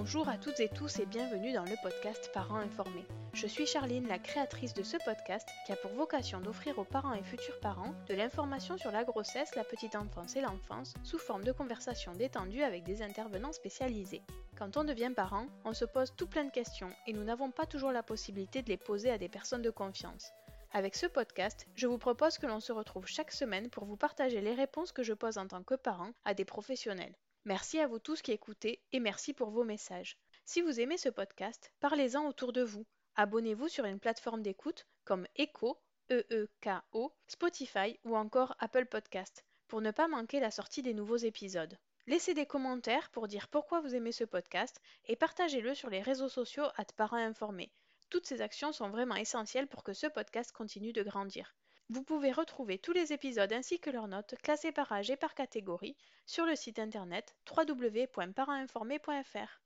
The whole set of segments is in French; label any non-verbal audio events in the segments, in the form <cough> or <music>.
Bonjour à toutes et tous et bienvenue dans le podcast Parents informés. Je suis Charline, la créatrice de ce podcast qui a pour vocation d'offrir aux parents et futurs parents de l'information sur la grossesse, la petite enfance et l'enfance sous forme de conversations détendues avec des intervenants spécialisés. Quand on devient parent, on se pose tout plein de questions et nous n'avons pas toujours la possibilité de les poser à des personnes de confiance. Avec ce podcast, je vous propose que l'on se retrouve chaque semaine pour vous partager les réponses que je pose en tant que parent à des professionnels. Merci à vous tous qui écoutez et merci pour vos messages. Si vous aimez ce podcast, parlez-en autour de vous. Abonnez-vous sur une plateforme d'écoute comme Echo, E-E-K-O, Spotify ou encore Apple Podcast pour ne pas manquer la sortie des nouveaux épisodes. Laissez des commentaires pour dire pourquoi vous aimez ce podcast et partagez-le sur les réseaux sociaux à parents informés. Toutes ces actions sont vraiment essentielles pour que ce podcast continue de grandir. Vous pouvez retrouver tous les épisodes ainsi que leurs notes classées par âge et par catégorie sur le site internet www.parentinformé.fr.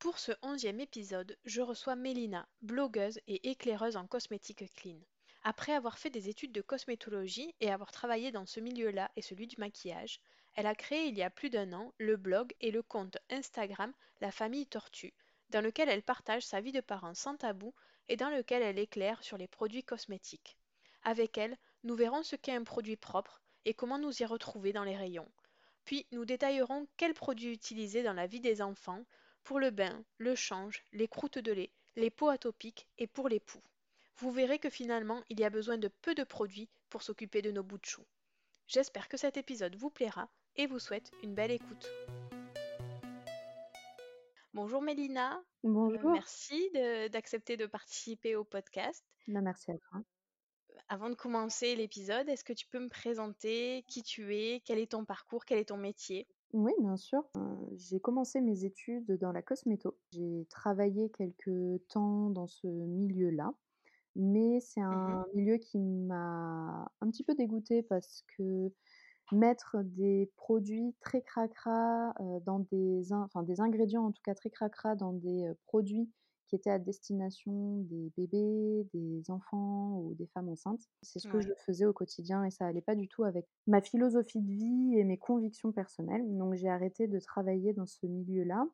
Pour ce onzième épisode, je reçois Mélina, blogueuse et éclaireuse en cosmétique clean. Après avoir fait des études de cosmétologie et avoir travaillé dans ce milieu-là et celui du maquillage, elle a créé il y a plus d'un an le blog et le compte Instagram La Famille Tortue, dans lequel elle partage sa vie de parent sans tabou et dans lequel elle éclaire sur les produits cosmétiques. Avec elle, nous verrons ce qu'est un produit propre et comment nous y retrouver dans les rayons. Puis nous détaillerons quels produits utiliser dans la vie des enfants pour le bain, le change, les croûtes de lait, les peaux atopiques et pour les poux. Vous verrez que finalement il y a besoin de peu de produits pour s'occuper de nos bouts de chou. J'espère que cet épisode vous plaira et vous souhaite une belle écoute. Bonjour Mélina. Bonjour. merci d'accepter de, participer au podcast. Bah, merci à toi. Avant de commencer l'épisode, est-ce que tu peux me présenter qui tu es, quel est ton parcours, quel est ton métier? Oui, bien sûr. j'ai commencé mes études dans la cosméto. J'ai travaillé quelques temps dans ce milieu-là, mais c'est Mmh un milieu qui m'a un petit peu dégoûtée parce que mettre des produits très cracra dans des, enfin, des ingrédients en tout cas très cracra dans des produits qui étaient à destination des bébés, des enfants ou des femmes enceintes. C'est ce que je faisais au quotidien et ça allait pas du tout avec ma philosophie de vie et mes convictions personnelles. Donc j'ai arrêté de travailler dans ce milieu-là.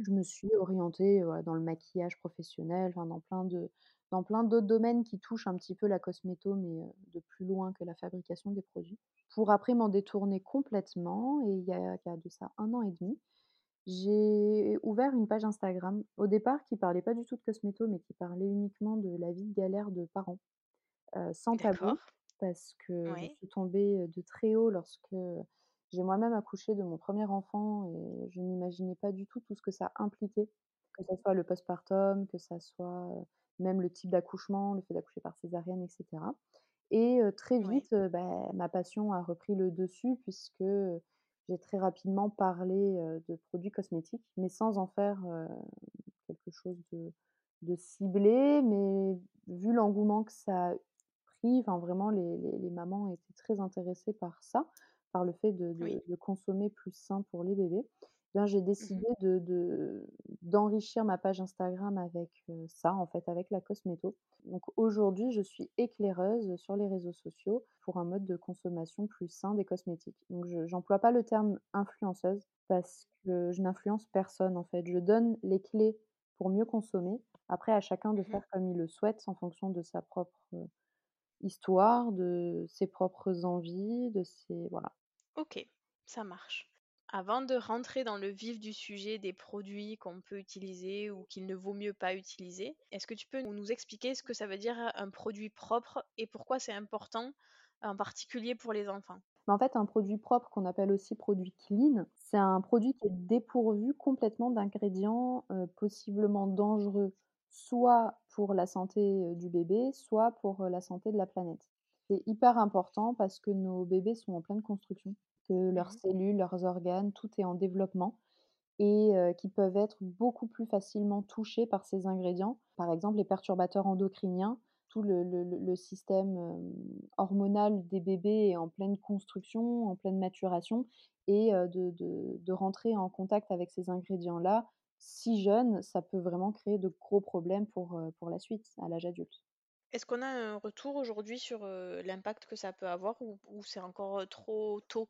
Je me suis orientée dans le maquillage professionnel, enfin, dans plein de dans plein d'autres domaines qui touchent un petit peu la cosméto, mais de plus loin que la fabrication des produits pour après m'en détourner complètement. Et il y a, de ça un an et demi, j'ai ouvert une page Instagram, au départ qui parlait pas du tout de cosméto, mais qui parlait uniquement de la vie de galère de parents, sans tabou, parce que je suis tombée de très haut lorsque j'ai moi-même accouché de mon premier enfant et je n'imaginais pas du tout tout ce que ça impliquait, que ce soit le postpartum, que ça soit même le type d'accouchement, le fait d'accoucher par césarienne, etc. Et très vite, bah, ma passion a repris le dessus puisque j'ai très rapidement parlé, de produits cosmétiques, mais sans en faire, quelque chose de de ciblé. Mais vu l'engouement que ça a pris, enfin vraiment les les les mamans étaient très intéressées par ça, par le fait de Oui. de de consommer plus sain pour les bébés. Eh Bien, j'ai Mmh décidé de de d'enrichir ma page Instagram avec, ça, en fait, avec la cosméto. Donc aujourd'hui, je suis éclaireuse sur les réseaux sociaux pour un mode de consommation plus sain des cosmétiques. Donc je j'emploie pas le terme influenceuse parce que je n'influence personne, en fait. Je donne les clés pour mieux consommer. Après, à chacun de Mmh faire comme il le souhaite en fonction de sa propre, histoire, de ses propres envies, de ses voilà. OK, ça marche. Avant de rentrer dans le vif du sujet des produits qu'on peut utiliser ou qu'il ne vaut mieux pas utiliser, est-ce que tu peux nous expliquer ce que ça veut dire un produit propre et pourquoi c'est important, en particulier pour les enfants? Mais en fait, un produit propre qu'on appelle aussi produit clean, c'est un produit qui est dépourvu complètement d'ingrédients, possiblement dangereux, soit pour la santé, du bébé, soit pour, la santé de la planète. C'est hyper important parce que nos bébés sont en pleine construction, que leurs Mmh cellules, leurs organes, tout est en développement et qui peuvent être beaucoup plus facilement touchés par ces ingrédients. Par exemple, les perturbateurs endocriniens, tout le le le le système, hormonal des bébés est en pleine construction, en pleine maturation et de de de rentrer en contact avec ces ingrédients-là, si jeune, ça peut vraiment créer de gros problèmes pour la suite, à l'âge adulte. Est-ce qu'on a un retour aujourd'hui sur, l'impact que ça peut avoir ou ou c'est encore, trop tôt?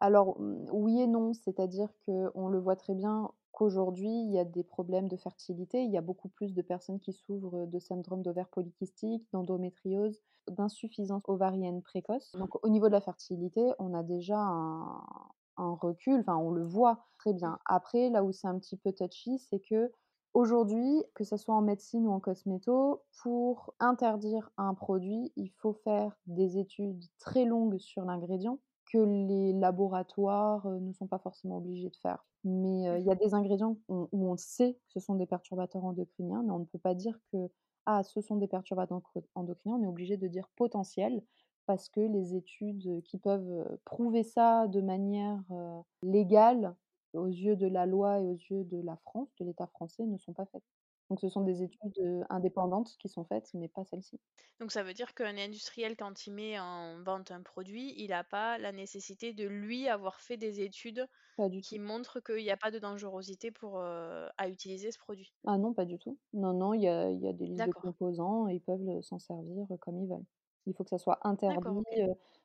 Alors, mmh, oui et non, c'est-à-dire qu'on le voit très bien qu'aujourd'hui, il y a des problèmes de fertilité. Il y a beaucoup plus de personnes qui souffrent de syndrome d'ovaire polykystique, d'endométriose, d'insuffisance ovarienne précoce. Donc au niveau de la fertilité, on a déjà un un recul, enfin on le voit très Mmh. bien. Après, là où c'est un petit peu touchy, c'est qu'aujourd'hui, que ça soit en médecine ou en cosméto, pour interdire un produit, il faut faire des études très longues sur l'ingrédient que les laboratoires, heu, ne sont pas forcément obligés de faire. Mais, heu, il y a des ingrédients où on sait que ce sont des perturbateurs endocriniens, mais on ne peut pas dire que: «Ah, ce sont des perturbateurs endocriniens». On est obligé de dire «potentiels» parce que les études, qui peuvent, heu, prouver ça de manière, légale aux yeux de la loi et aux yeux de la France, de l'État français, ne sont pas faites. Donc ce sont des études, indépendantes qui sont faites, mais pas celle-ci. Donc ça veut dire qu'un industriel, quand il met en vente un produit, il n'a pas la nécessité de, lui, avoir fait des études qui tout. montrent qu'il y a pas de dangerosité pour, à utiliser ce produit? Ah non, pas du tout. Non, non, il y a il y a des listes de composants et ils peuvent, s'en servir, comme ils veulent. Il faut que ça soit interdit,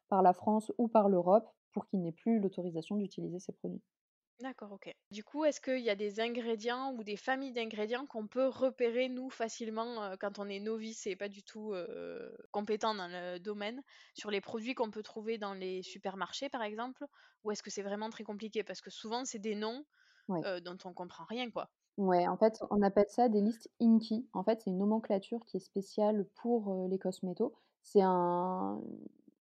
par la France ou par l'Europe pour qu'ils n'aient plus l'autorisation d'utiliser ces produits. D'accord, OK. Du coup, est-ce qu'il y a des ingrédients ou des familles d'ingrédients qu'on peut repérer, nous, facilement, heu, quand on est novice et pas du tout, heu, compétent dans le domaine, sur les produits qu'on peut trouver dans les supermarchés, par exemple? Ou est-ce que c'est vraiment très compliqué? Parce que souvent, c'est des noms, Ouais. heu, dont on comprend rien, quoi. Ouais, en fait, on appelle ça des listes INCI. En fait, c'est une nomenclature qui est spéciale pour, les cosmétos. C'est un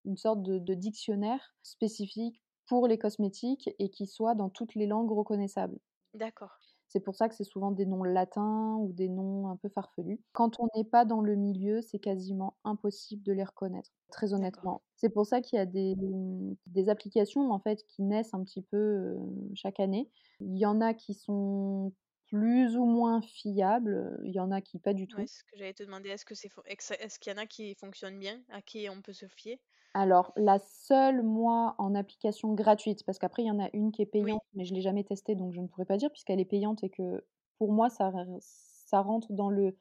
une sorte de de dictionnaire spécifique pour les cosmétiques et qui soit dans toutes les langues reconnaissables. D'accord. C'est pour ça que c'est souvent des noms latins ou des noms un peu farfelus. Quand on n'est pas dans le milieu, c'est quasiment impossible de les reconnaître, très honnêtement. C'est pour ça qu'il y a des, mmh, des applications, en fait, qui naissent un petit peu, heu, chaque année. Il y en a qui sont plus ou moins fiables, il y en a qui pas du Ouais, tout. c'est ce que j'allais te demander. Est-ce que c'est est-ce qu'il y en a qui fonctionnent bien, à qui on peut se fier? Alors, la seule, moi, en application gratuite, parce qu'après il y en a une qui est Oui, payante, mais je l'ai jamais testée, donc je ne pourrais pas dire puisqu'elle est payante et que pour moi ça ça rentre dans le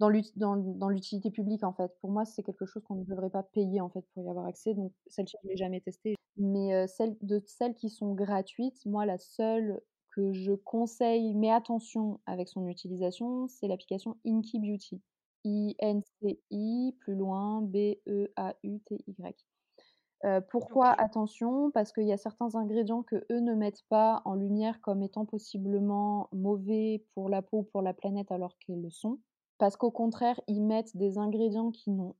dans l'ut dans dans l'utilité publique, en fait. Pour moi, c'est quelque chose qu'on ne devrait pas payer, en fait, pour y avoir accès, donc celle-ci, je l'ai jamais testée. Mais, de celles qui sont gratuites, moi, la seule que je conseille, mais attention avec son utilisation, c'est l'application Inky Beauty. I-N-C-I, plus loin, B-E-A-U-T-Y. Pourquoi OK. attention? Parce qu'il y a certains ingrédients qu'eux ne mettent pas en lumière comme étant possiblement mauvais pour la peau ou pour la planète alors qu'ils le sont. Parce qu'au contraire, ils mettent des ingrédients qui n'ont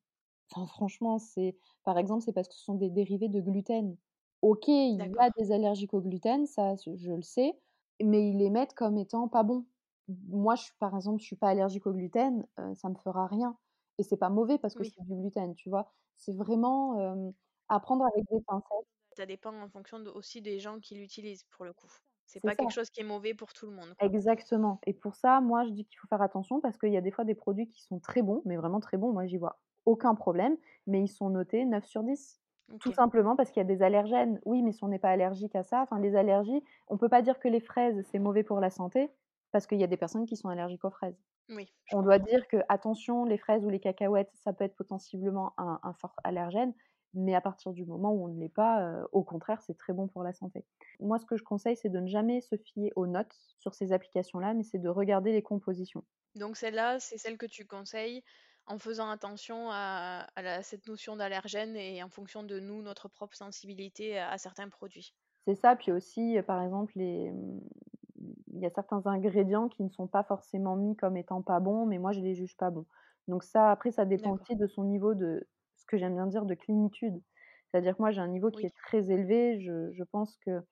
enfin franchement, c'est par exemple, c'est parce que ce sont des dérivés de gluten. OK, il y a D'accord. des allergiques au gluten, ça je le sais, mais ils les mettent comme étant pas bons. Moi, je suis par exemple, je suis pas allergique au gluten, heu, ça me fera rien et c'est pas mauvais parce que Oui. c'est du gluten, tu vois? C'est vraiment, hem, à prendre avec des pincettes. Ça dépend en fonction de aussi des gens qui l'utilisent pour le coup. C'est pas ça. quelque chose qui est mauvais pour tout le monde, quoi. Exactement et pour ça, moi, je dis qu'il faut faire attention parce qu'il y a des fois des produits qui sont très bons, mais vraiment très bons. Moi, j'y vois aucun problème, mais ils sont notés 9 sur 10. Tout simplement parce qu'il y a des allergènes. Oui, mais si on n'est pas allergique à ça, enfin les allergies, on peut pas dire que les fraises, c'est mauvais pour la santé, parce qu'il y a des personnes qui sont allergiques aux fraises. Oui, On doit dire que, attention, les fraises ou les cacahuètes, ça peut être potentiellement un un fort allergène, mais à partir du moment où on ne l'est pas, heu, au contraire, c'est très bon pour la santé. Moi, ce que je conseille, c'est de ne jamais se fier aux notes sur ces applications-là, mais c'est de regarder les compositions. Donc celle-là, c'est celle que tu conseilles en faisant attention à à la cette notion d'allergène et en fonction de nous, notre propre sensibilité à à certains produits? C'est ça, puis aussi, par exemple, les, mmh, il y a certains ingrédients qui ne sont pas forcément mis comme étant pas bons, mais moi je les juge pas bons. Donc ça, après, ça dépend aussi de son niveau de ce que j'aime bien dire de clénitude. C'est-à-dire que moi j'ai un niveau qui Oui. est très élevé, je je pense qu'on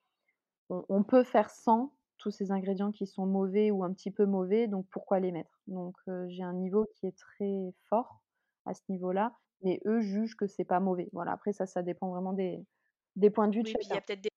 on peut faire sans tous ces ingrédients qui sont mauvais ou un petit peu mauvais, donc pourquoi les mettre? Donc heu, j'ai un niveau qui est très fort à ce niveau-là, mais eux jugent que c'est pas mauvais. Voilà, après ça, ça dépend vraiment des des points de vue de Oui, puis il y chacun. a peut-être des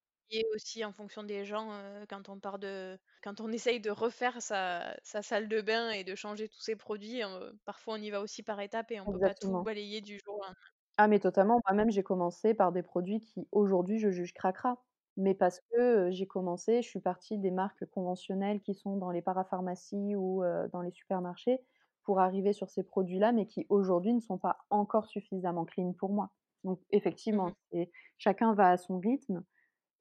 aussi en fonction des gens, quand on part de quand on essaye de refaire sa sa salle de bain et de changer tous ses produits, parfois on y va aussi par étapes et on peut pas tout balayer du jour au lendemain. Ah mais totalement, moi-même j'ai commencé par des produits qui aujourd'hui je juge cracra. Mais parce que, j'ai commencé, je suis partie des marques conventionnelles qui sont dans les parapharmacies ou, dans les supermarchés pour arriver sur ces produits-là, mais qui aujourd'hui ne sont pas encore suffisamment clean pour moi. Donc effectivement, Mmh c'est chacun va à son rythme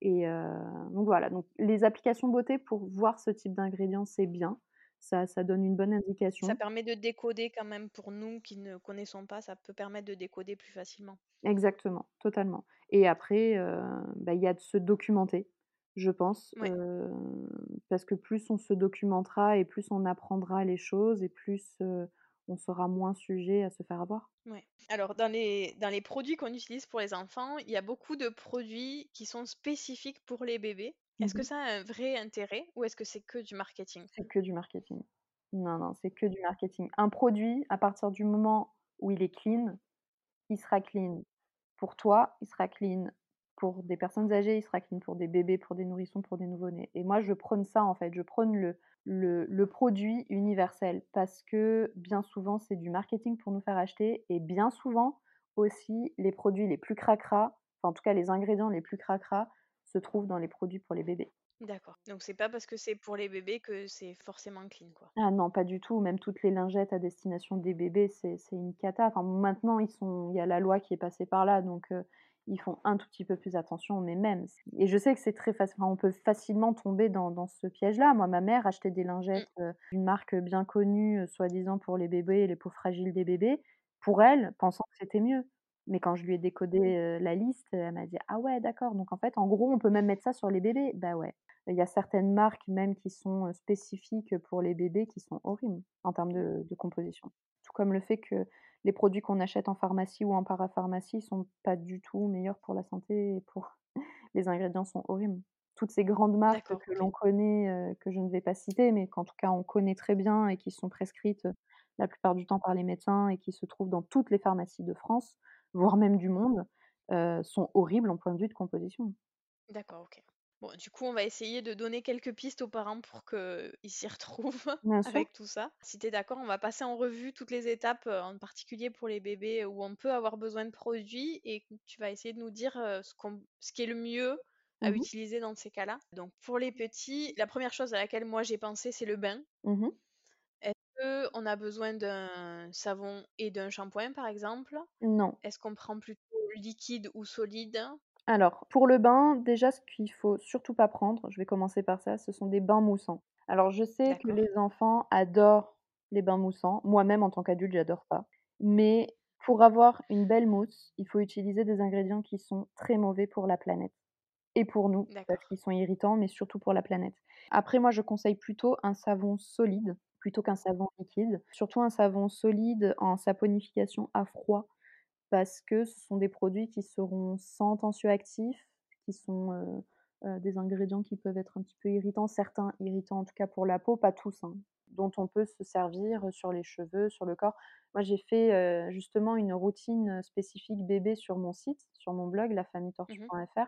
et heu, donc voilà, donc les applications beauté pour voir ce type d'ingrédients, c'est bien. Ça ça donne une bonne Ça indication. permet de décoder quand même pour nous qui ne connaissons pas, ça peut permettre de décoder plus facilement. Exactement, totalement et après, heu, bah, il y a de se documenter, je pense, Ouais. heu, parce que plus on se documentera et plus on apprendra les choses et plus, on sera moins sujet à se faire avoir. Ouais. Alors dans les dans les produits qu'on utilise pour les enfants, il y a beaucoup de produits qui sont spécifiques pour les bébés. Est-ce que Mmh ça a un vrai intérêt ou est-ce que c'est que du marketing? C'est que du marketing. Non, non, c'est que du marketing. Un produit, à partir du moment où il est clean, il sera clean. Pour toi, il sera clean. Pour des personnes âgées, il sera clean. Pour des bébés, pour des nourrissons, pour des nouveau-nés. Et moi, je prône ça, en fait. Je prône le le le produit universel parce que, bien souvent, c'est du marketing pour nous faire acheter et bien souvent aussi, les produits les plus cracra, enfin, en tout cas, les ingrédients les plus cracra se trouvent dans les produits pour les bébés. D'accord. Donc c'est pas parce que c'est pour les bébés que c'est forcément clean, quoi. Ah non, pas du tout. Même toutes les lingettes à destination des bébés, c'est une cata. Enfin, maintenant, ils sont il y a la loi qui est passée par là, donc heu, ils font un tout petit peu plus attention, mais même et je sais que c'est très faci enfin, on peut facilement tomber dans dans ce piège-là. Moi, ma mère achetait des Mmh. lingettes, heu, d'une marque, bien connue, heu, soi-disant pour les bébés et les peaux fragiles des bébés, pour elle, pensant que c'était mieux. Mais quand je lui ai décodé, heu, la liste, elle m'a dit: «Ah ouais, d'accord, donc en fait, en gros, on peut même mettre ça sur les bébés?» bah ouais. Il y a certaines marques même qui sont, spécifiques pour les bébés qui sont horribles en termes de de composition. Tout comme le fait que les produits qu'on achète en pharmacie ou en parapharmacie sont pas du tout meilleurs pour la santé et pour <laughs> les ingrédients sont horribles. Toutes ces grandes marques que l'on connaît, que je ne vais pas citer, mais qu'en tout cas on connaît très bien et qui sont prescrites, la plupart du temps par les médecins et qui se trouvent dans toutes les pharmacies de France, voire même du monde, sont horribles en point de vue de composition. D'accord, OK. Bon, du coup, on va essayer de donner quelques pistes aux parents pour qu'ils s'y <laughs> retrouvent avec tout ça. Si tu es d'accord, on va passer en revue toutes les étapes, heu, en particulier pour les bébés où on peut avoir besoin de produits et tu vas essayer de nous dire, heu, ce qu'on ce qui est le mieux à Mmh mh. utiliser dans ces cas-là. Donc pour les petits, la première chose à laquelle moi j'ai pensé, c'est le bain. Mmh mh. Est-ce qu'on a besoin d'un savon et d'un shampoing, par exemple? Non. Est-ce qu'on prend plutôt liquide ou solide? Alors, pour le bain, déjà, ce qu'il faut surtout pas prendre, je vais commencer par ça, ce sont des bains moussants. Alors, je sais que D'accord, les enfants adorent les bains moussants. Moi-même, en tant qu'adulte, j'adore ça. Mais pour avoir une belle mousse, il faut utiliser des ingrédients qui sont très mauvais pour la planète et pour nous, parce qu'ils sont irritants, mais surtout pour la planète. Après, moi, je conseille plutôt un savon solide plutôt qu'un savon liquide. Surtout un savon solide en saponification à froid parce que ce sont des produits qui seront sans tensioactifs, qui sont, des ingrédients qui peuvent être un petit peu irritants, certains irritants en tout cas pour la peau, pas tous, hein, dont on peut se servir, sur les cheveux, sur le corps. Moi, j'ai fait, justement une routine, spécifique bébé sur mon site, sur mon blog Mmh lafamilletortue.fr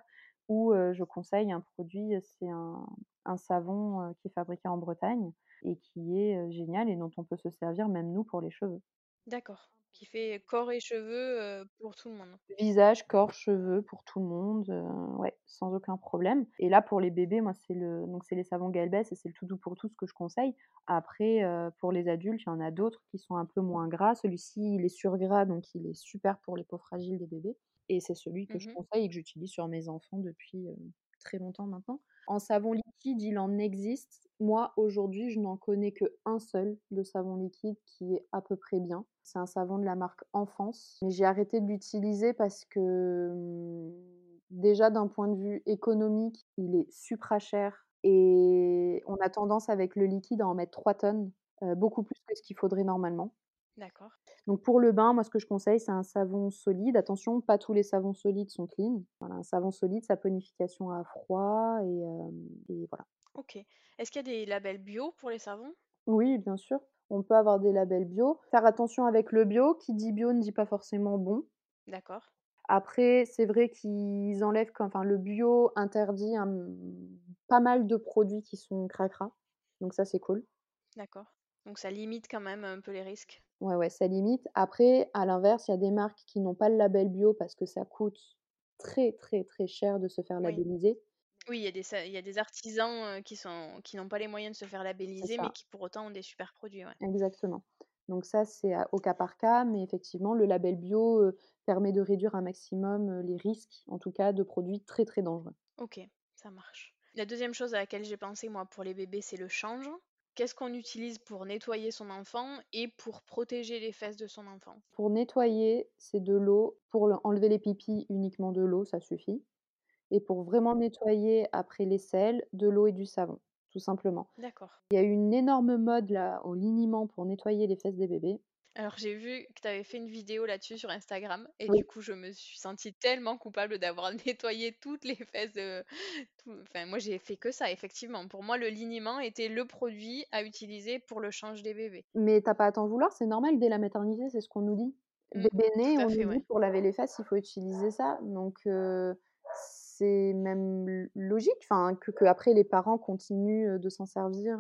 où je conseille un produit, c'est un un savon, qui est fabriqué en Bretagne et qui est, génial et dont on peut se servir même nous pour les cheveux. D'accord, qui fait corps et cheveux, pour tout le monde? Visage, corps, cheveux, pour tout le monde, ouais, sans aucun problème et là, pour les bébés, moi, c'est le donc c'est les savons Galbès et c'est le Tout doux pour tous que je conseille. Après, pour les adultes, il y en a d'autres qui sont un peu moins gras. Celui-ci, il est sur gras, donc il est super pour les peaux fragiles des bébés et c'est celui que je Mmh conseille et que j'utilise sur mes enfants depuis, très longtemps maintenant. En savon liquide, il en existe. Moi, aujourd'hui, je n'en connais qu'un seul de savon liquide qui est à peu près bien. C'est un savon de la marque Enfance, mais j'ai arrêté de l'utiliser parce que, mmh, déjà d'un point de vue économique, il est supra cher et on a tendance avec le liquide à en mettre 3 tonnes, heu, beaucoup plus que ce qu'il faudrait normalement. D'accord. Donc pour le bain, moi, ce que je conseille, c'est un savon solide. Attention, pas tous les savons solides sont clean. Voilà, un savon solide, sa ponification à froid et voilà. OK. Est-ce qu'il y a des labels bio pour les savons? Oui, bien sûr, on peut avoir des labels bio. Faire attention avec le bio, qui dit bio ne dit pas forcément bon. D'accord, Après, c'est vrai qu'ils enlèvent enfin le bio interdit un, pas mal de produits qui sont cracra, donc ça, c'est cool. d'accord. Donc ça limite quand même un peu les risques? Ouais, ouais, ça limite. Après, à l'inverse, il y a des marques qui n'ont pas le label bio parce que ça coûte très, très, très cher de se faire Oui. labelliser. Oui, il y a des sa il y a des artisans, qui sont qui n'ont pas les moyens de se faire C'est labelliser, mais ça, qui pour autant ont des super produits, ouais. exactement. Donc ça, c'est à au cas par cas, mais effectivement, le label bio, permet de réduire un maximum, les risques, en tout cas, de produits très, très dangereux. OK, ça marche. La deuxième chose à laquelle j'ai pensé, moi, pour les bébés, c'est le change. Qu'est-ce qu'on utilise pour nettoyer son enfant et pour protéger les fesses de son enfant? Pour nettoyer, c'est de l'eau. Pour le enlever les pipis, uniquement de l'eau, ça suffit. Et pour vraiment nettoyer après les selles, de l'eau et du savon, tout simplement. D'accord. Il y a eu une énorme mode là, au liniment pour nettoyer les fesses des bébés. Alors j'ai vu que tu avais fait une vidéo là-dessus sur Instagram et Oui, du coup, je me suis sentie tellement coupable d'avoir <laughs> nettoyé toutes les fesses de tout enfin moi j'ai fait que ça effectivement. Pour moi, le liniment était le produit à utiliser pour le change des bébés. mais tu as pas à t'en vouloir, c'est normal dès la maternité, c'est ce qu'on nous dit. Mmh, Bébé tout né, à on fait, nous dit ouais. pour laver les fesses, il faut utiliser ça. Donc c'est même l logique, enfin, que qu'après les parents continuent, de s'en servir,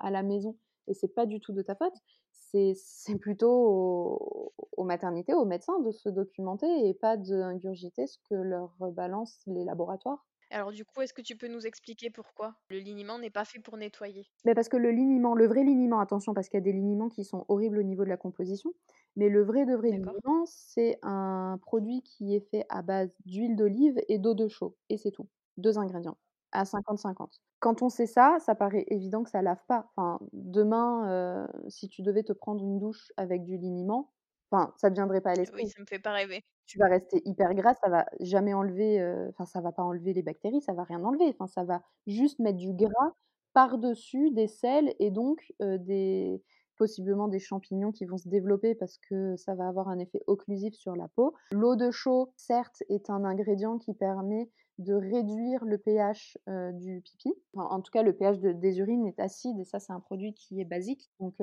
à la maison et c'est pas du tout de ta faute. C'est c'est plutôt aux aux maternités, aux médecins de se documenter et pas d'ingurgiter ce que leur balancent les laboratoires. Alors du coup, est-ce que tu peux nous expliquer pourquoi le liniment n'est pas fait pour nettoyer? Mais parce que le liniment, le vrai liniment, attention parce qu'il y a des liniments qui sont horribles au niveau de la composition, mais le vrai de vrai liniment, c'est un produit qui est fait à base d'huile d'olive et d'eau de chaux et c'est tout. 2 ingrédients à 50-50. Quand on sait ça, ça paraît évident que ça lave pas. Enfin, demain, heu, si tu devais te prendre une douche avec du liniment, enfin, ça ne viendrait pas à oui, l'esprit. ça me fait pas rêver. Tu vas rester hyper grasse, ça va jamais enlever, heu, enfin ça va pas enlever les bactéries, ça va rien enlever, enfin ça va juste mettre du gras par-dessus des sels et donc heu, des possiblement des champignons qui vont se développer parce que ça va avoir un effet occlusif sur la peau. L'eau de chaux, certes, est un ingrédient qui permet de réduire le pH, du pipi. Enfin, en tout cas, le pH de des urines est acide et ça, c'est un produit qui est basique, donc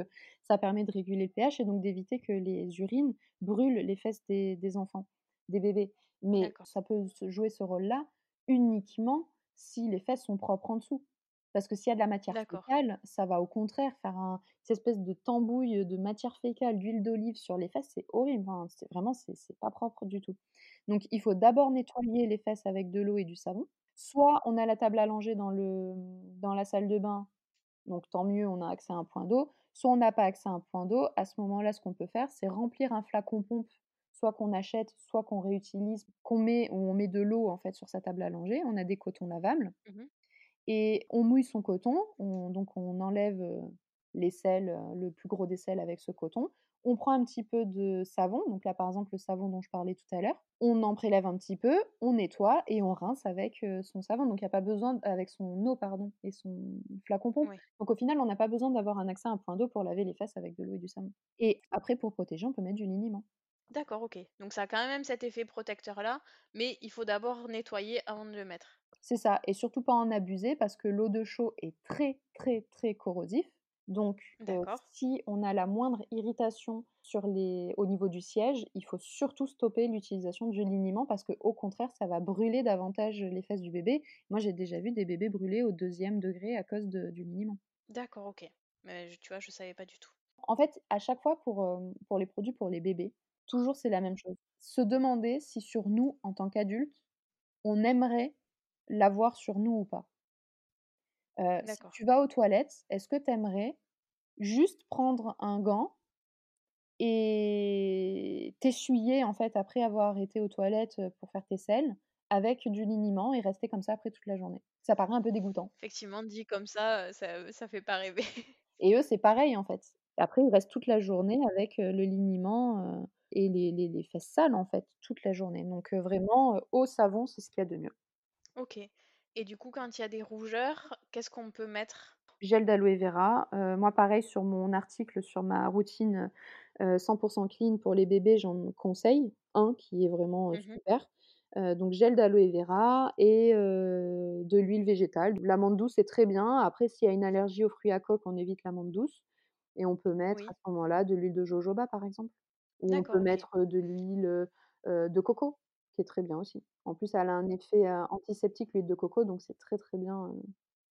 ça permet de réguler le pH et donc d'éviter que les urines brûlent les fesses des des enfants des bébés. Mais ça peut jouer ce rôle-là uniquement si les fesses sont propres en dessous. Parce que s'il y a de la matière fécale, ça va au contraire faire un cette espèce de tambouille, de matière fécale, d'huile d'olive sur les fesses, c'est horrible, hein, c'est vraiment c'est pas propre du tout. Donc il faut d'abord nettoyer les fesses avec de l'eau et du savon. Soit on a la table langer dans le, dans la salle de bain donc tant mieux, on a accès à un point d'eau. Soit on n'a pas accès à un point d'eau, à ce moment-là, ce qu'on peut faire, c'est remplir un flacon pompe, soit qu'on achète, soit qu'on réutilise, qu'on met on met de l'eau en fait sur sa table langer. On a des cotons lavables mmh et on mouille son coton, on donc on enlève, les sels, heu, le plus gros des sels avec ce coton. On prend un petit peu de savon, donc là, par exemple, le savon dont je parlais tout à l'heure. On en prélève un petit peu, on nettoie et on rince avec, son savon. Donc il y a pas besoin avec son eau, pardon et son flacon pompe. oui. Donc au final, on n'a pas besoin d'avoir un accès à un point d'eau pour laver les fesses avec de l'eau et du savon. Et après pour protéger, on peut mettre du liniment. D'accord, OK. Donc ça a quand même cet effet protecteur-là, mais il faut d'abord nettoyer avant de le mettre. C'est ça et surtout pas en abuser parce que l'eau de chaux est très, très, très corrosif. Donc, si on a la moindre irritation sur les au niveau du siège, il faut surtout stopper l'utilisation du liniment parce qu'au contraire, ça va brûler davantage les fesses du bébé. Moi, j'ai déjà vu des bébés brûler au deuxième degré à cause de du liniment. D'accord, OK. Mais tu vois, je savais pas du tout. En fait, à chaque fois pour, pour les produits pour les bébés, toujours c'est la même chose. Se demander si sur nous, en tant qu'adultes, on aimerait l'avoir sur nous ou pas. Si tu vas aux toilettes, est-ce que tu aimerais juste prendre un gant et t'essuyer, en fait, après avoir été aux toilettes, pour faire tes selles, avec du liniment et rester comme ça après toute la journée? Ça paraît un peu dégoûtant Effectivement, dit comme ça, ça, ça fait pas rêver. et eux, c'est pareil, en fait. Après, ils restent toute la journée avec, le liniment, et les les les fesses sales, en fait, toute la journée. Donc, vraiment, eau, savon, c'est ce qu'il y a de mieux. OK et du coup, quand il y a des rougeurs, qu'est-ce qu'on peut mettre? Gel d'aloe vera, moi pareil sur mon article sur ma routine, heu, 100 clean pour les bébés, j'en conseille un qui est vraiment, Mmh super. Donc gel d'aloe vera et de l'huile végétale. L'amande douce est très bien. Après s'il y a une allergie aux fruits à coque, on évite l'amande douce et on peut mettre à ce moment-là de l'huile de jojoba par exemple. Ou on peut OK. mettre, de l'huile, heu de coco, qui est très bien aussi. En plus elle a un effet, heu, antiseptique l'huile de coco, donc c'est très, très bien, heu,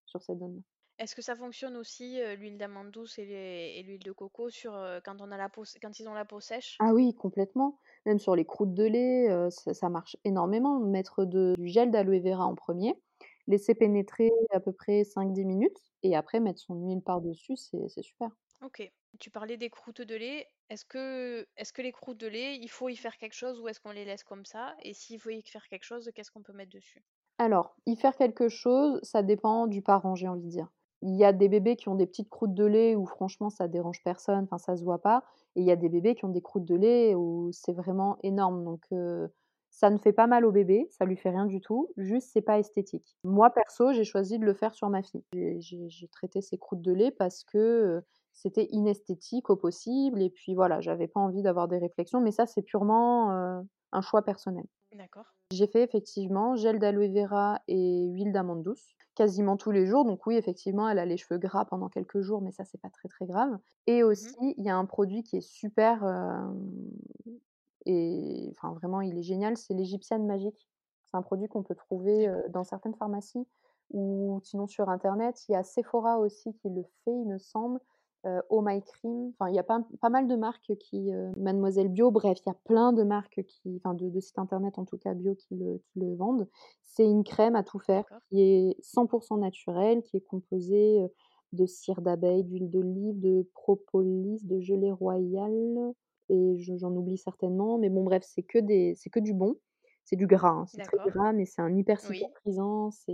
sur cette zone-là. Est-ce que ça fonctionne aussi, heu, l'huile d'amande douce et les et l'huile de coco sur, heu, quand on a la peau s quand ils ont la peau sèche? Ah oui, complètement. Même sur les croûtes de lait, heu, ça ça marche énormément. Mettre de du gel d'aloe vera en premier, laisser pénétrer à peu près cinq dix minutes et après mettre son huile par-dessus, c'est c'est super. OK. Tu parlais des croûtes de lait. Est-ce que est-ce que les croûtes de lait, il faut y faire quelque chose ou est-ce qu'on les laisse comme ça? Et s'il faut y faire quelque chose, qu'est-ce qu'on peut mettre dessus? Alors, y faire quelque chose, ça dépend du parent, j'ai envie de dire. Il y a des bébés qui ont des petites croûtes de lait où franchement ça dérange personne, enfin ça se voit pas et il y a des bébés qui ont des croûtes de lait où c'est vraiment énorme donc ça ne fait pas mal au bébé, ça lui fait rien du tout, juste c'est pas esthétique. Moi perso, j'ai choisi de le faire sur ma fille. J'ai traité ses croûtes de lait parce que, c'était inesthétique au possible et puis voilà, j'avais pas envie d'avoir des réflexions mais ça c'est purement, un choix personnel. D'accord. J'ai fait effectivement gel d'aloe vera et huile d'amande douce, quasiment tous les jours. Donc oui, effectivement, elle a les cheveux gras pendant quelques jours, mais ça, c'est pas très, très grave. Et Mmh aussi, il y a un produit qui est super, et enfin vraiment, il est génial, c'est l'égyptienne magique. C'est un produit qu'on peut trouver, dans certaines pharmacies ou sinon sur internet. Il y a Sephora aussi qui le fait, il me semble, heu, Oh My Cream, enfin il y a pas pas mal de marques qui, heu Mademoiselle Bio, bref, il y a plein de marques qui enfin de de sites internet en tout cas bio qui le qui le vendent. C'est une crème à tout faire qui est 100% naturelle, qui est composée, heu, de cire d'abeille, d'huile d'olive, de propolis, de gelée royale et je j'en oublie certainement, mais bon bref, c'est que des c'est que du bon. C'est du gras, hein, c'est très gras, mais c'est un hyper Oui. cicatrisant, c'est,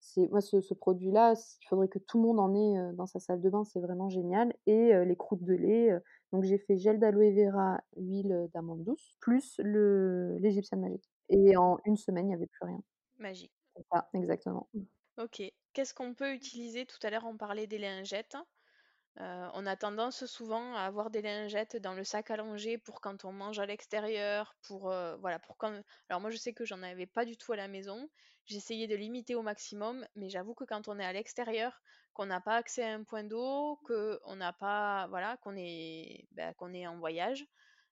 c'est moi ce ce produit-là, il faudrait que tout le monde en ait, dans sa salle de bain, c'est vraiment génial et les croûtes de lait, donc j'ai fait gel d'aloe vera, huile, d'amande douce, plus le l'égyptienne magique et en une semaine, il y avait plus rien. Magique. C'est ça, exactement. OK. Qu'est-ce qu'on peut utiliser? Tout à l'heure, on parlait des lingettes. Heu, on a tendance souvent à avoir des lingettes dans le sac langer pour quand on mange à l'extérieur, pour, heu, voilà, pour alors moi je sais que j'en avais pas du tout à la maison. J'essayais de limiter au maximum, mais j'avoue que quand on est à l'extérieur, qu'on n'a pas accès à un point d'eau, qu'on n'a pas voilà, qu'on est, bah, en voyage,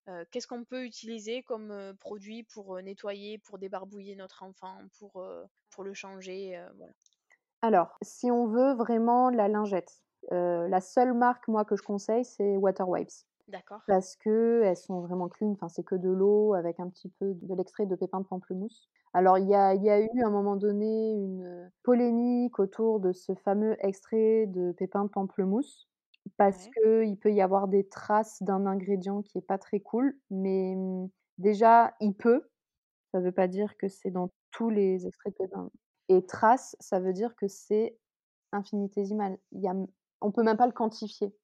heu, qu'est-ce qu'on peut utiliser comme, produit pour, nettoyer, pour débarbouiller notre enfant, pour, pour le changer, voilà? Alors, si on veut vraiment la lingette, heu, la seule marque, moi, que je conseille, c'est Water Wipes. D'accord. Parce qu'elles sont vraiment clean, enfin, c'est que de l'eau avec un petit peu de l'extrait de pépins de pamplemousse. Alors il y y a eu à un moment donné une, polémique autour de ce fameux extrait de pépins de pamplemousse, parce Ouais. qu'il peut y avoir des traces d'un ingrédient qui est pas très cool, mais, mmh, déjà il peut, ça veut pas dire que c'est dans tous les extraits de pépins et trace, ça veut dire que c'est infinitésimal. Il y a on peut même pas le quantifier.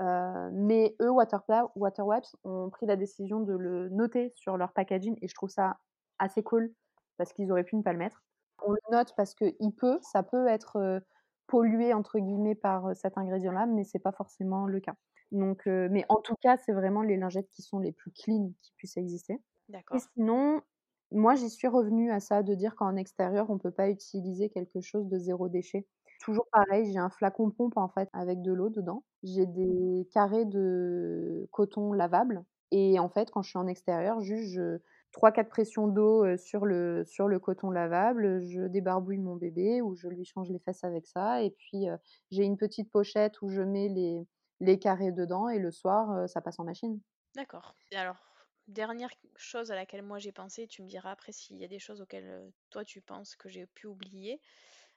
Heu, mais eux, Waterpla Waterwipes ont pris la décision de le noter sur leur packaging et je trouve ça assez cool parce qu'ils auraient pu ne pas le mettre. On le note parce qu'il peut ça peut être, heu, «pollué» entre guillemets par, heu, cet ingrédient-là, mais c'est pas forcément le cas. Donc mais en tout cas, c'est vraiment les lingettes qui sont les plus clean qui puissent exister et sinon, moi j'y suis revenue à ça, de dire qu'en extérieur, on peut pas utiliser quelque chose de zéro déchet. Toujours pareil, j'ai un flacon pompe, en fait, avec de l'eau dedans. J'ai des carrés de coton lavable et en fait, quand je suis en extérieur, juste je 3-4 pressions d'eau, heu, sur le sur le coton lavable, je débarbouille mon bébé ou je lui change les fesses avec ça et puis, heu, j'ai une petite pochette où je mets les les carrés dedans et le soir, heu, ça passe en machine. D'accord alors, dernière chose à laquelle moi j'ai pensé, tu me diras après s'il y a des choses auxquelles, toi tu penses que j'ai pu oublier.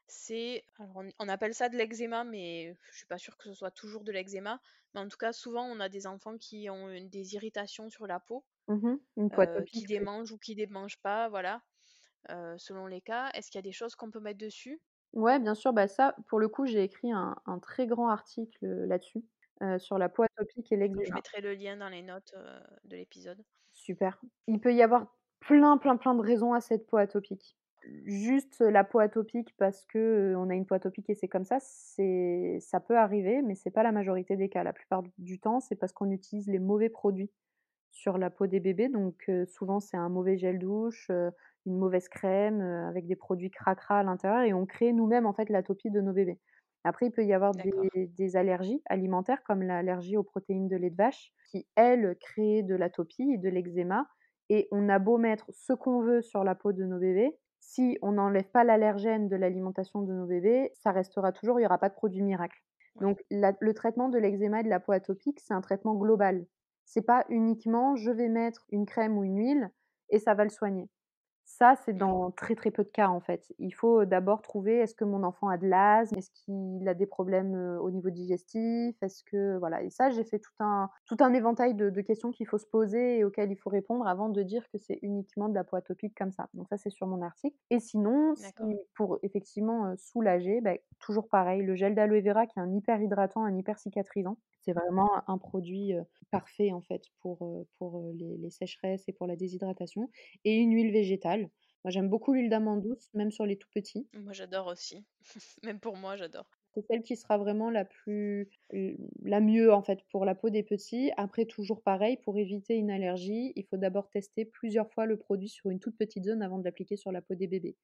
C'est alors on on appelle ça de l'eczéma, mais je suis pas sûre que ce soit toujours de l'eczéma, mais en tout cas, souvent, on a des enfants qui ont une des irritations sur la peau, Mmh. Une heu, qui démangent ou qui démangent pas, voilà, heu, selon les cas. Est-ce qu'il y a des choses qu'on peut mettre dessus? Ouais, bien sûr, bah, ça, pour le coup, j'ai écrit un un très grand article, heu, là-dessus, sur la peau atopique et D'accord, je l'eczéma. mettrai le lien dans les notes, de l'épisode. Super. Il peut y avoir plein, plein, plein de raisons à cette peau atopique. Juste la peau atopique parce que, on a une peau atopique et c'est comme ça, c'est ça peut arriver, mais c'est pas la majorité des cas. La plupart du temps, c'est parce qu'on utilise les mauvais produits sur la peau des bébés, donc souvent c'est un mauvais gel douche, une mauvaise crème, avec des produits cracra à l'intérieur et on crée nous-mêmes, en fait, l'atopie de nos bébés. Après, il peut y avoir des des allergies alimentaires comme l'allergie aux protéines de lait de vache qui, elles, créent de l'atopie et de l'eczéma et on a beau mettre ce qu'on veut sur la peau de nos bébés, si on n'enlève pas l'allergène de l'alimentation de nos bébés, ça restera toujours, il y aura pas de produit miracle. Donc la le traitement de l'eczéma et de la peau atopique, c'est un traitement global. C'est pas uniquement: «Je vais mettre une crème ou une huile et ça va le soigner». Ça, c'est dans très, très peu de cas, en fait. Il faut d'abord trouver: «Est-ce que mon enfant a de l'asthme? Est-ce qu'il a des problèmes, au niveau digestif? Est-ce que» voilà et ça, j'ai fait tout un tout un éventail de de questions qu'il faut se poser et auxquelles il faut répondre avant de dire que c'est uniquement de la peau atopique comme ça. Donc ça, c'est sur mon article et sinon, si pour effectivement, soulager, bah, toujours pareil, le gel d'aloe vera qui est un hyper hydratant, un hyper cicatrisant. C'est vraiment un produit, parfait, en fait, pour, pour, les les sécheresses et pour la déshydratation et une huile végétale. Moi, j'aime beaucoup l'huile d'amande douce, même sur les tout petits. Moi, j'adore aussi. <laughs> Même pour moi, j'adore. C'est celle qui sera vraiment la plus la mieux, en fait, pour la peau des petits. Après, toujours pareil, pour éviter une allergie, il faut d'abord tester plusieurs fois le produit sur une toute petite zone avant de l'appliquer sur la peau des bébés.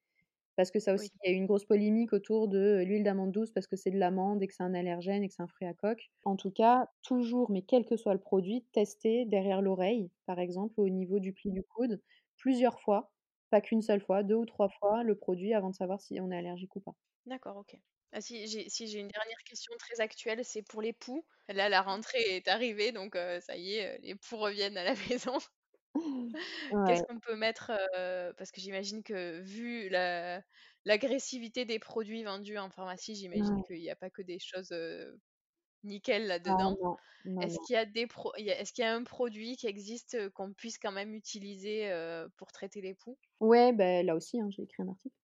Parce que ça aussi, Oui. il y a eu une grosse polémique autour de l'huile d'amande douce parce que c'est de l'amande et que c'est un allergène et que c'est un fruit à coque. En tout cas, toujours, mais quel que soit le produit, tester derrière l'oreille, par exemple, au niveau du pli du coude, plusieurs fois, pas qu'une seule fois, 2 ou 3 fois le produit avant de savoir si on est allergique ou pas. D'accord, OK. Ah si, j'ai si une dernière question très actuelle, c'est pour les poux. Là, la rentrée est arrivée, donc ça y est, les poux reviennent à la <laughs> maison. Qu'est-ce qu'on peut mettre, parce que j'imagine que vu la l'agressivité des produits vendus en pharmacie, j'imagine Ouais. qu'il y a pas que des choses, nickel Ah là-dedans. Est-ce qu'il y a des pro est-ce qu'il y a un produit qui existe, qu'on puisse quand même utiliser, pour traiter les poux? Ouais, beh, là aussi, hein, j'ai écrit un article,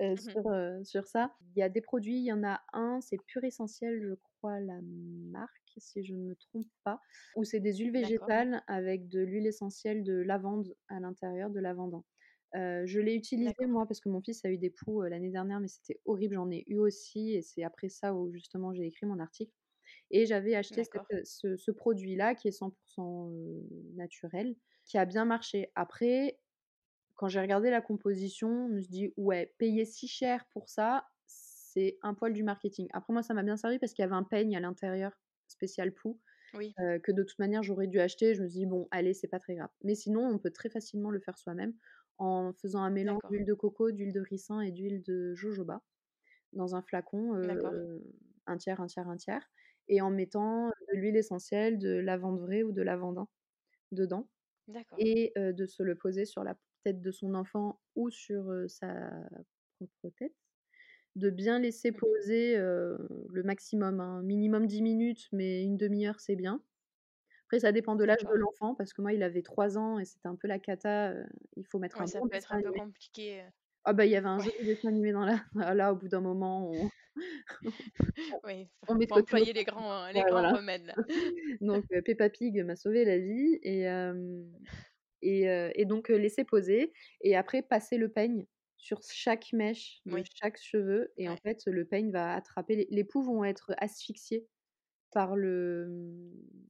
heu, <laughs> Mmh mh. sur, sur ça. Il y a des produits, il y en a un, c'est Pure Essentiel, je crois la marque, si je ne me trompe pas, où c'est des huiles végétales avec de l'huile essentielle de lavande à l'intérieur, de lavandin. Je l'ai utilisé moi parce que mon fils a eu des poux, l'année dernière, mais c'était horrible, j'en ai eu aussi et c'est après ça où justement j'ai écrit mon article et j'avais acheté cette, ce ce produit-là qui est 100 % heu, naturel, qui a bien marché. Après, quand j'ai regardé la composition, je me suis dit: «Ouais, payer si cher pour ça, c'est un poil du marketing». Après moi, ça m'a bien servi parce qu'il y avait un peigne à l'intérieur spécial poux, Oui. que de toute manière j'aurais dû acheter. Je me suis dit: «Bon, allez, c'est pas très grave». Mais sinon, on peut très facilement le faire soi-même en faisant un mélange d'huile de coco, d'huile de ricin et d'huile de jojoba dans un flacon, un tiers, un tiers, un tiers et en mettant de l'huile essentielle de lavande vraie ou de lavandin dedans et de se le poser sur la tête de son enfant ou sur, sa propre tête. De bien laisser Mmh mh. poser, le maximum, hein, minimum 10 minutes, mais 1/2 heure, c'est bien. Après ça dépend de l'âge de l'enfant parce que moi, il avait 3 ans et c'était un peu la cata, il faut mettre Ouais, un ça bon peut être un peu animé. compliqué, Ah bah, il y avait un ouais. joli dessin animé dans la ah <laughs> là, au bout d'un moment, on <laughs> Oui, on met de employer les grands les ouais, grands voilà. remèdes là. <laughs> Donc Peppa Pig m'a sauvé la vie et et et donc laisser poser et après passer le peigne sur chaque mèche de Oui. chaque cheveu et en fait, le peigne va attraper les les poux vont être asphyxiés par le,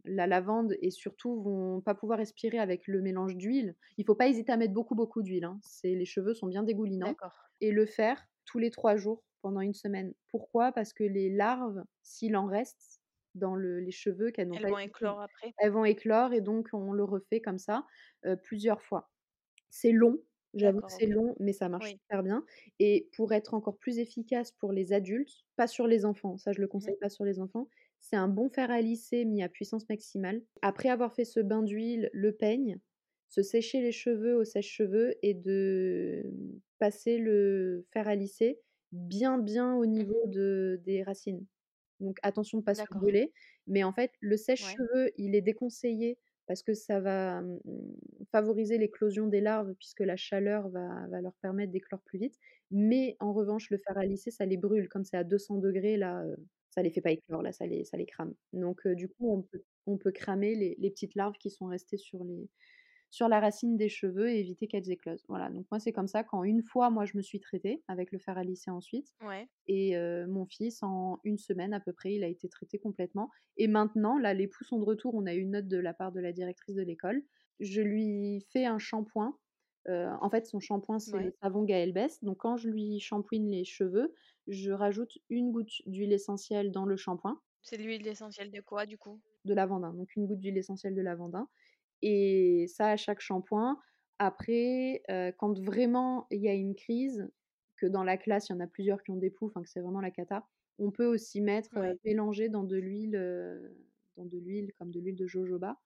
la lavande et surtout vont pas pouvoir respirer avec le mélange d'huile. Il faut pas hésiter à mettre beaucoup, beaucoup d'huile, hein. C'est les cheveux sont bien dégoulinants et le faire tous les trois jours pendant une semaine. Pourquoi? Parce que les larves, s'il en reste dans le, les cheveux qu'elles n'ont Elles pas vont été- éclore après? elles vont éclore et donc on le refait comme ça euh, plusieurs fois. C'est long, j'avoue que c'est long, mais ça marche Oui. super bien. Et pour être encore plus efficace pour les adultes, pas sur les enfants, ça je Mmh le conseille pas sur les enfants, c'est un bon fer à lisser mis à puissance maximale. Après avoir fait ce bain d'huile, le peigne, se sécher les cheveux au sèche-cheveux et de passer le fer à lisser bien bien au niveau de, des racines. Donc attention de ne pas se brûler. Mais en fait, le sèche-cheveux, il est déconseillé parce que ça va mmh, favoriser l'éclosion des larves puisque la chaleur va, va leur permettre d'éclore plus vite. Mais en revanche, le fer à lisser, ça les brûle. Comme c'est à 200 degrés, là, euh, ça les fait pas éclore, là, ça les, ça les crame. Donc euh, du coup, on peut, on peut cramer les, les petites larves qui sont restées sur les, sur la racine des cheveux et éviter qu'elles éclosent. Voilà, donc moi c'est comme ça quand une fois moi je me suis traitée avec le fer à lisser ensuite Ouais. et euh, mon fils en une semaine à peu près il a été traité complètement et maintenant là les pouls sont de retour, on a eu une note de la part de la directrice de l'école. Je lui fais un shampoing. Euh, en fait son shampoing c'est le Ouais. savon Gaël Best. Donc quand je lui shampouine les cheveux, je rajoute une goutte d'huile essentielle dans le shampoing C'est de l'huile essentielle de quoi du coup? De lavandin, donc une goutte d'huile essentielle de lavandin. Et ça à chaque shampoing. Après, euh, quand vraiment il y a une crise, que dans la classe il y en a plusieurs qui ont des poux, enfin que c'est vraiment la cata, on peut aussi mettre, euh, Ouais. mélanger dans de l'huile, euh, dans de l'huile comme de l'huile de jojoba,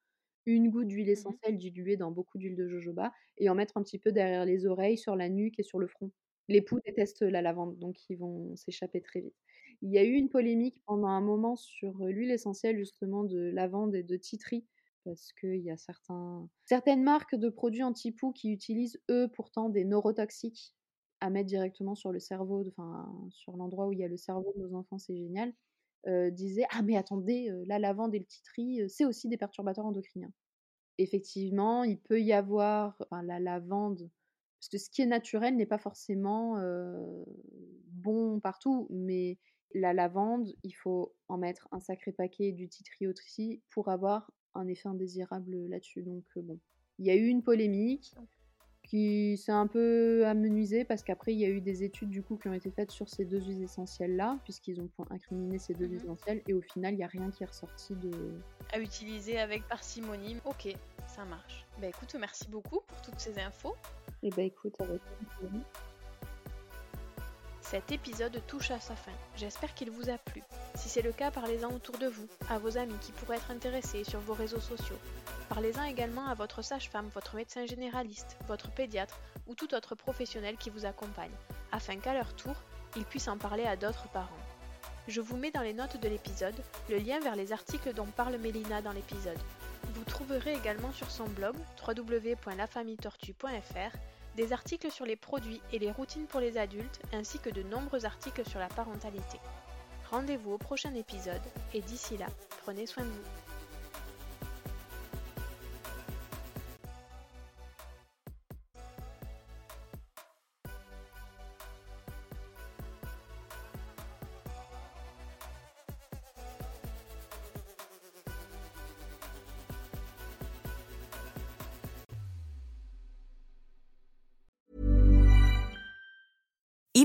une goutte d'huile Mhm. essentielle diluée dans beaucoup d'huile de jojoba et en mettre un petit peu derrière les oreilles, sur la nuque et sur le front. Les poux détestent la lavande, donc ils vont s'échapper très vite. Il y a eu une polémique pendant un moment sur euh, l'huile essentielle justement de lavande et de titri, parce qu'il y a certaines marques de produits anti-poux qui utilisent eux pourtant des neurotoxiques à mettre directement sur le cerveau, enfin sur l'endroit où il y a le cerveau de nos enfants, c'est génial. euh, disaient ah mais attendez, euh, la lavande et le titri, c'est aussi des perturbateurs endocriniens. Effectivement, il peut y avoir la lavande, parce que ce qui est naturel n'est pas forcément euh, bon partout, mais la lavande, il faut en mettre un sacré paquet du titri aussi pour avoir un effet indésirable là-dessus. Donc euh, bon, il y a eu une polémique qui s'est un peu amenuisée parce qu'après il y a eu des études du coup qui ont été faites sur ces deux huiles essentielles là, puisqu'ils ont incriminé ces deux huiles essentielles et au final il n'y a rien qui est ressorti de, À utiliser avec parcimonie. Ok, ça marche. Bah écoute, merci beaucoup pour toutes ces infos. Eh ben écoute, avec plaisir. Cet épisode touche à sa fin. J'espère qu'il vous a plu. Si c'est le cas, parlez-en autour de vous, à vos amis qui pourraient être intéressés sur vos réseaux sociaux. Parlez-en également à votre sage-femme, votre médecin généraliste, votre pédiatre ou tout autre professionnel qui vous accompagne, afin qu'à leur tour, ils puissent en parler à d'autres parents. Je vous mets dans les notes de l'épisode le lien vers les articles dont parle Mélina dans l'épisode. Vous trouverez également sur son blog www.lafamilletortue.fr des articles sur les produits et les routines pour les adultes, ainsi que de nombreux articles sur la parentalité. Rendez-vous au prochain épisode, et d'ici là, prenez soin de vous.